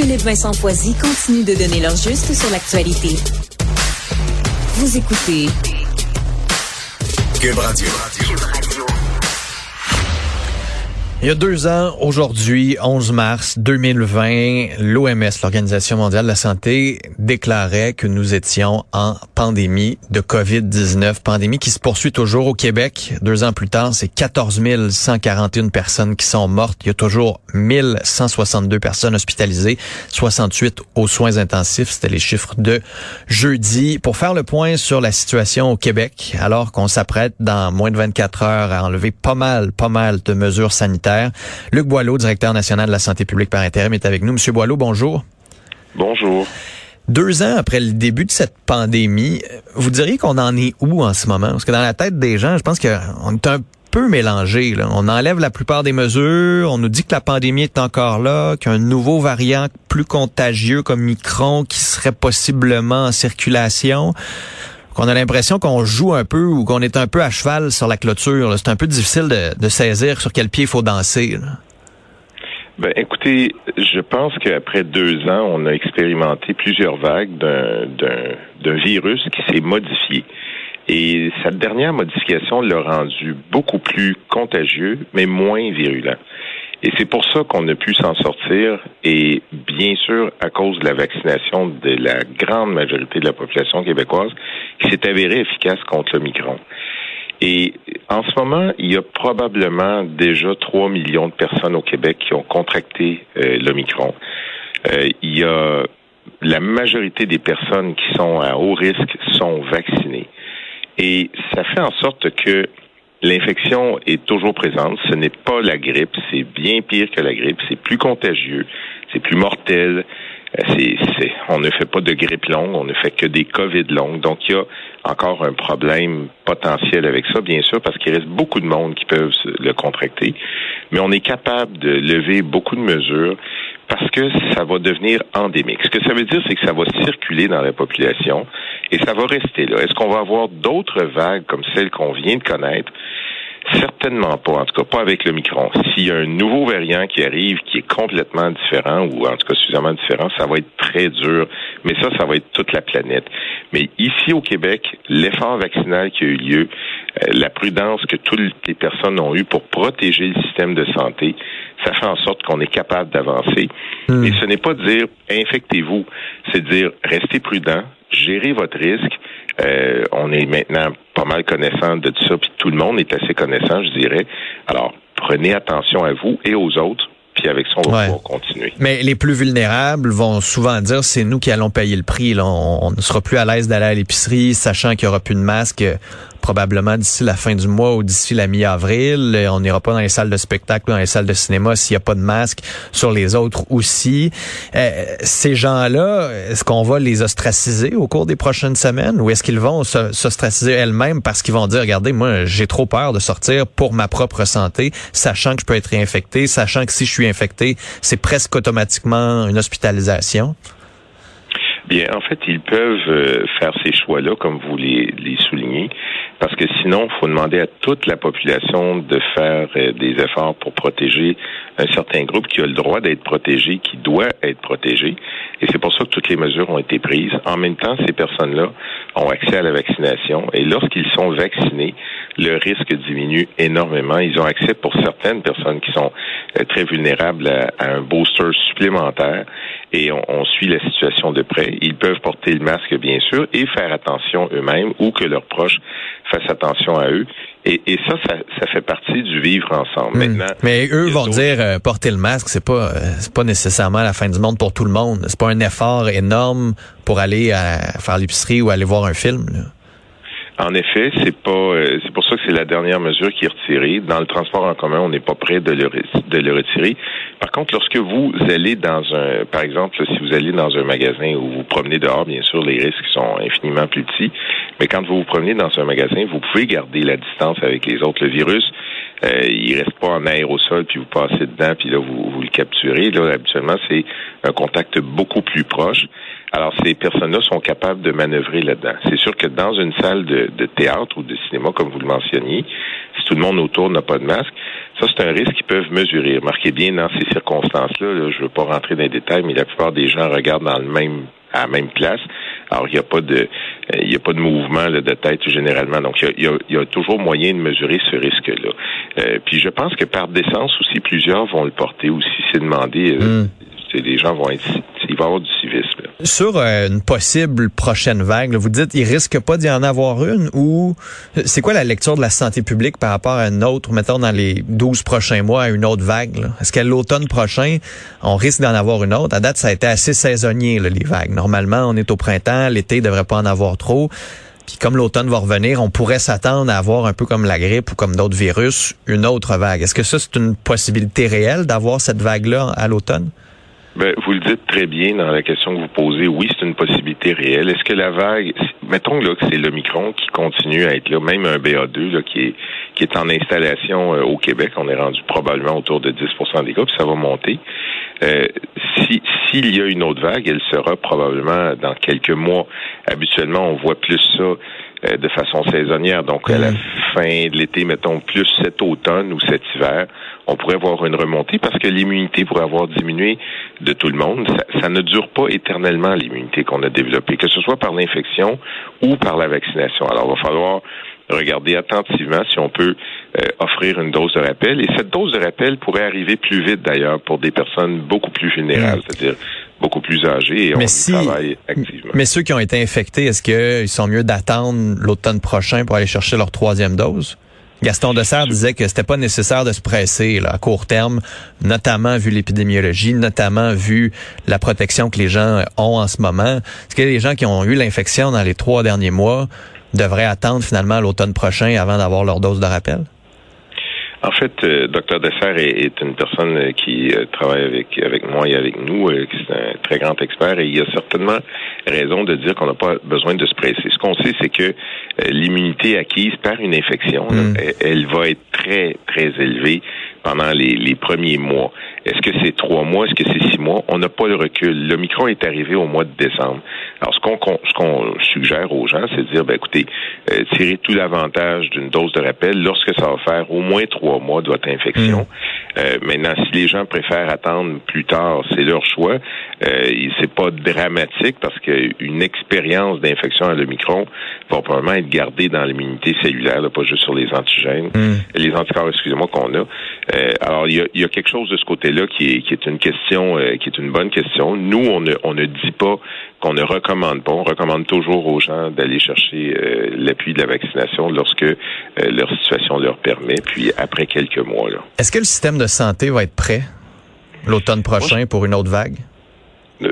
Philippe Vincent Foisy continue de donner leur juste sur l'actualité. Vous écoutez Cube Radio. Il y a deux ans, aujourd'hui, 11 mars 2020, l'OMS, l'Organisation mondiale de la santé, déclarait que nous étions en pandémie de COVID-19, pandémie qui se poursuit toujours au Québec. Deux ans plus tard, c'est 14 141 personnes qui sont mortes. Il y a toujours 1162 personnes hospitalisées, 68 aux soins intensifs. C'était les chiffres de jeudi. Pour faire le point sur la situation au Québec, alors qu'on s'apprête dans moins de 24 heures à enlever pas mal, pas mal de mesures sanitaires, Luc Boileau, directeur national de la santé publique par intérim, est avec nous. Monsieur Boileau, bonjour. Bonjour. Deux ans après le début de cette pandémie, vous diriez qu'on en est où en ce moment? Parce que dans la tête des gens, je pense qu'on est un peu mélangé. On enlève la plupart des mesures, on nous dit que la pandémie est encore là, qu'un nouveau variant plus contagieux comme Micron qui serait possiblement en circulation qu'on a l'impression qu'on joue un peu ou qu'on est un peu à cheval sur la clôture. C'est un peu difficile de, saisir sur quel pied il faut danser. Ben, écoutez, je pense qu'après deux ans, on a expérimenté plusieurs vagues d'un virus qui s'est modifié. Et cette dernière modification l'a rendu beaucoup plus contagieux, mais moins virulent. Et c'est pour ça qu'on a pu s'en sortir et bien sûr à cause de la vaccination de la grande majorité de la population québécoise qui s'est avérée efficace contre le micron. Et en ce moment, il y a probablement déjà 3 millions de personnes au Québec qui ont contracté euh, le micron. Euh, il y a la majorité des personnes qui sont à haut risque sont vaccinées. Et ça fait en sorte que L'infection est toujours présente. Ce n'est pas la grippe. C'est bien pire que la grippe. C'est plus contagieux. C'est plus mortel. Euh, on ne fait pas de grippe longue. On ne fait que des COVID longues. Donc, il y a encore un problème potentiel avec ça, bien sûr, parce qu'il reste beaucoup de monde qui peuvent le contracter. Mais on est capable de lever beaucoup de mesures parce que ça va devenir endémique. Ce que ça veut dire, c'est que ça va circuler dans la population et ça va rester là. Est-ce qu'on va avoir d'autres vagues comme celles qu'on vient de connaître? Certainement pas, en tout cas pas avec le micron. S'il y a un nouveau variant qui arrive qui est complètement différent ou en tout cas suffisamment différent, ça va être très dur. Mais ça, ça va être toute la planète. Mais ici au Québec, l'effort vaccinal qui a eu lieu, euh, la prudence que toutes les personnes ont eue pour protéger le système de santé, ça fait en sorte qu'on est capable d'avancer. Hmm. Et ce n'est pas de dire infectez-vous, c'est dire restez prudent, gérez votre risque. Euh, on est maintenant pas mal connaissant de tout ça, puis tout le monde est assez connaissant, je dirais. Alors, prenez attention à vous et aux autres puis avec ça, on va pouvoir continuer. Mais les plus vulnérables vont souvent dire c'est nous qui allons payer le prix. Là. On, ne sera plus à l'aise d'aller à l'épicerie, sachant qu'il n'y aura plus de masque probablement d'ici la fin du mois ou d'ici la mi-avril. On n'ira pas dans les salles de spectacle ou dans les salles de cinéma s'il n'y a pas de masque sur les autres aussi. Euh, ces gens-là, est-ce qu'on va les ostraciser au cours des prochaines semaines ou est-ce qu'ils vont s'ostraciser elles-mêmes parce qu'ils vont dire, regardez, moi, j'ai trop peur de sortir pour ma propre santé, sachant que je peux être infecté, sachant que si je suis infecté, c'est presque automatiquement une hospitalisation? Bien, en fait, ils peuvent euh, faire ces choix-là, comme vous les, les soulignez, parce que sinon, il faut demander à toute la population de faire euh, des efforts pour protéger un certain groupe qui a le droit d'être protégé, qui doit être protégé. Et c'est pour ça que toutes les mesures ont été prises. En même temps, ces personnes-là ont accès à la vaccination et lorsqu'ils sont vaccinés, le risque diminue énormément. Ils ont accès pour certaines personnes qui sont euh, très vulnérables à, un booster supplémentaire et on, on, suit la situation de près. Ils peuvent porter le masque, bien sûr, et faire attention eux-mêmes ou que leurs proches fassent attention à eux. Et, et ça, ça, ça, fait partie du vivre ensemble. Hmm. Maintenant, mais eux vont dire euh, porter le masque, c'est pas euh, c'est pas nécessairement la fin du monde pour tout le monde. C'est pas un effort énorme pour aller à faire l'épicerie ou aller voir un film. Là. En effet, c'est pas euh, c'est pour ça que c'est la dernière mesure qui est retirée. Dans le transport en commun, on n'est pas prêt de le de le retirer. Par contre, lorsque vous allez dans un par exemple, si vous allez dans un magasin ou vous promenez dehors, bien sûr, les risques sont infiniment plus petits. Mais quand vous vous promenez dans un magasin, vous pouvez garder la distance avec les autres. Le virus, euh, il reste pas en air au sol, puis vous passez dedans, puis là, vous, vous le capturez. Là, habituellement, c'est un contact beaucoup plus proche. Alors, ces personnes-là sont capables de manœuvrer là-dedans. C'est sûr que dans une salle de, théâtre ou de cinéma, comme vous le mentionniez, si tout le monde autour n'a pas de masque, ça, c'est un risque qu'ils peuvent mesurer. Marquez bien, dans ces circonstances-là, je ne veux pas rentrer dans les détails, mais la plupart des gens regardent dans le même à la même place. Alors, il n'y a pas de il y a pas de mouvement de tête généralement. Donc, il y a, toujours moyen de mesurer ce risque-là. Euh, puis je pense que par décence aussi, plusieurs vont le porter aussi. C'est demandé. Euh, hmm. Les gens vont être il va y avoir du civisme. Sur euh, une possible prochaine vague, vous dites il risque pas d'y en avoir une ou c'est quoi la lecture de la santé publique par rapport à une autre, mettons dans les 12 prochains mois, à une autre vague? Est-ce qu'à l'automne prochain, on risque d'en avoir une autre? À date, ça a été assez saisonnier, les vagues. Normalement, on est au printemps, l'été devrait pas en avoir trop. Puis comme l'automne va revenir, on pourrait s'attendre à avoir un peu comme la grippe ou comme d'autres virus, une autre vague. Est-ce que ça, c'est une possibilité réelle d'avoir cette vague-là à l'automne? Ben, vous le dites très bien dans la question que vous posez. Oui, c'est une possibilité réelle. Est-ce que la vague, mettons là que c'est l'Omicron qui continue à être là, même un BA2 là, qui est qui est en installation euh, au Québec, on est rendu probablement autour de 10% des cas, puis ça va monter. Euh, si s'il y a une autre vague, elle sera probablement dans quelques mois. Habituellement, on voit plus ça de façon saisonnière. Donc, à la fin de l'été, mettons plus cet automne ou cet hiver, on pourrait voir une remontée parce que l'immunité pourrait avoir diminué de tout le monde. Ça, ne dure pas éternellement l'immunité qu'on a développée, que ce soit par l'infection ou par la vaccination. Alors, il va falloir regarder attentivement si on peut euh, offrir une dose de rappel. Et cette dose de rappel pourrait arriver plus vite d'ailleurs pour des personnes beaucoup plus vulnérables, c'est-à-dire beaucoup plus âgés et mais on travaille activement. Mais ceux qui ont été infectés, est-ce qu'ils sont mieux d'attendre l'automne prochain pour aller chercher leur troisième dose? Gaston Dessert disait que c'était pas nécessaire de se presser là, à court terme, notamment vu l'épidémiologie, notamment vu la protection que les gens ont en ce moment. Est-ce que les gens qui ont eu l'infection dans les trois derniers mois devraient attendre finalement l'automne prochain avant d'avoir leur dose de rappel? En fait, euh, Dr Dessert est, une personne euh, qui euh, travaille avec avec moi et avec nous, qui est un très grand expert, et il y a certainement raison de dire qu'on n'a pas besoin de se presser. Ce qu'on sait, c'est que l'immunité acquise par une infection, mm. elle, va être très très élevée pendant les, les premiers mois. Est-ce que c'est trois mois? Est-ce que c'est six mois? On n'a pas le recul. Le micron est arrivé au mois de décembre. Alors, ce qu'on suggère aux gens, c'est de dire, ben, écoutez, euh, tirez tout l'avantage d'une dose de rappel lorsque ça va faire au moins trois mois de votre infection. Mm. Euh, maintenant, si les gens préfèrent attendre plus tard, c'est leur choix. Euh, c'est pas dramatique parce qu'une expérience d'infection à l'Omicron va probablement être gardée dans l'immunité cellulaire, pas juste sur les antigènes, mm. les anticorps, excusez-moi, qu'on a. Euh, alors, il y a, y a, quelque chose de ce côté-là qui est, qui est une question, euh, qui est une bonne question. Nous, on ne, on ne dit pas qu'on ne recommande pas. On recommande toujours aux gens d'aller chercher euh, l'appui de la vaccination lorsque leur situation leur permet, puis après quelques mois. Est-ce que le système de santé va être prêt l'automne prochain pour une autre vague?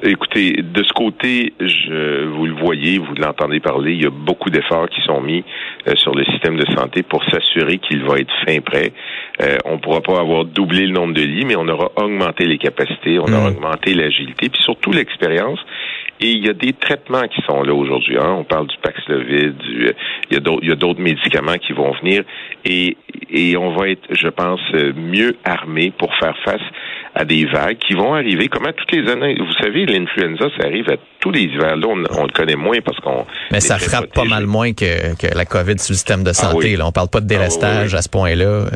Écoutez, de ce côté, je, vous le voyez, vous l'entendez parler, il y a beaucoup d'efforts qui sont mis euh, sur le système de santé pour s'assurer qu'il va être fin prêt. Euh, on ne pourra pas avoir doublé le nombre de lits, mais on aura augmenté les capacités, on aura mm. augmenté l'agilité, puis surtout l'expérience. Et il y a des traitements qui sont là aujourd'hui. Hein. On parle du Paxlovid, du, il y a d'autres médicaments qui vont venir et, et on va être, je pense, mieux armé pour faire face à des vagues qui vont arriver comme à toutes les années. Vous savez, l'influenza, ça arrive à tous les hivers. Là, on, le connaît moins parce qu'on. Mais ça frappe pas mal moins que, que la COVID sur le système de ah santé. On Là, on parle pas de délestage ah à ce point-là. Euh.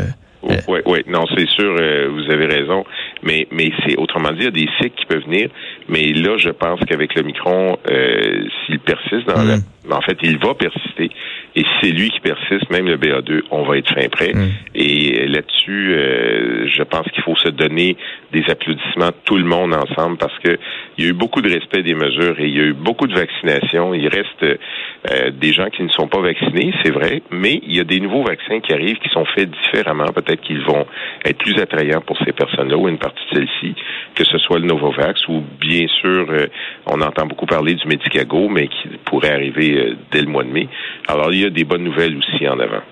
Oui, euh. oui, non, c'est sûr, euh, vous avez raison. Mais, mais c'est autrement dit, il y a des cycles qui peuvent venir. Mais là, je pense qu'avec le micron, euh, s'il persiste dans la, mm. en fait, il va persister. Et si c'est lui qui persiste, même le BA2, on va être fin prêt. Mm. Et là-dessus, euh, je pense qu'il faut se donner des applaudissements tout le monde ensemble parce que il y a eu beaucoup de respect des mesures et il y a eu beaucoup de vaccinations. Il reste euh, des gens qui ne sont pas vaccinés, c'est vrai, mais il y a des nouveaux vaccins qui arrivent qui sont faits différemment. Peut-être qu'ils vont être plus attrayants pour ces personnes-là ou une partie de celles-ci, que ce soit le Novavax ou bien sûr, euh, on entend beaucoup parler du Medicago, mais qui pourrait arriver dès le mois de mai. Alors, il y a des bonnes nouvelles aussi en avant.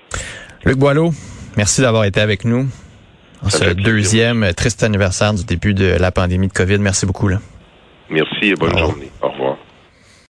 Luc Boileau, merci d'avoir été avec nous en ce deuxième triste anniversaire du début de la pandémie de COVID. Merci beaucoup. Là. Merci et bonne journée. Au revoir.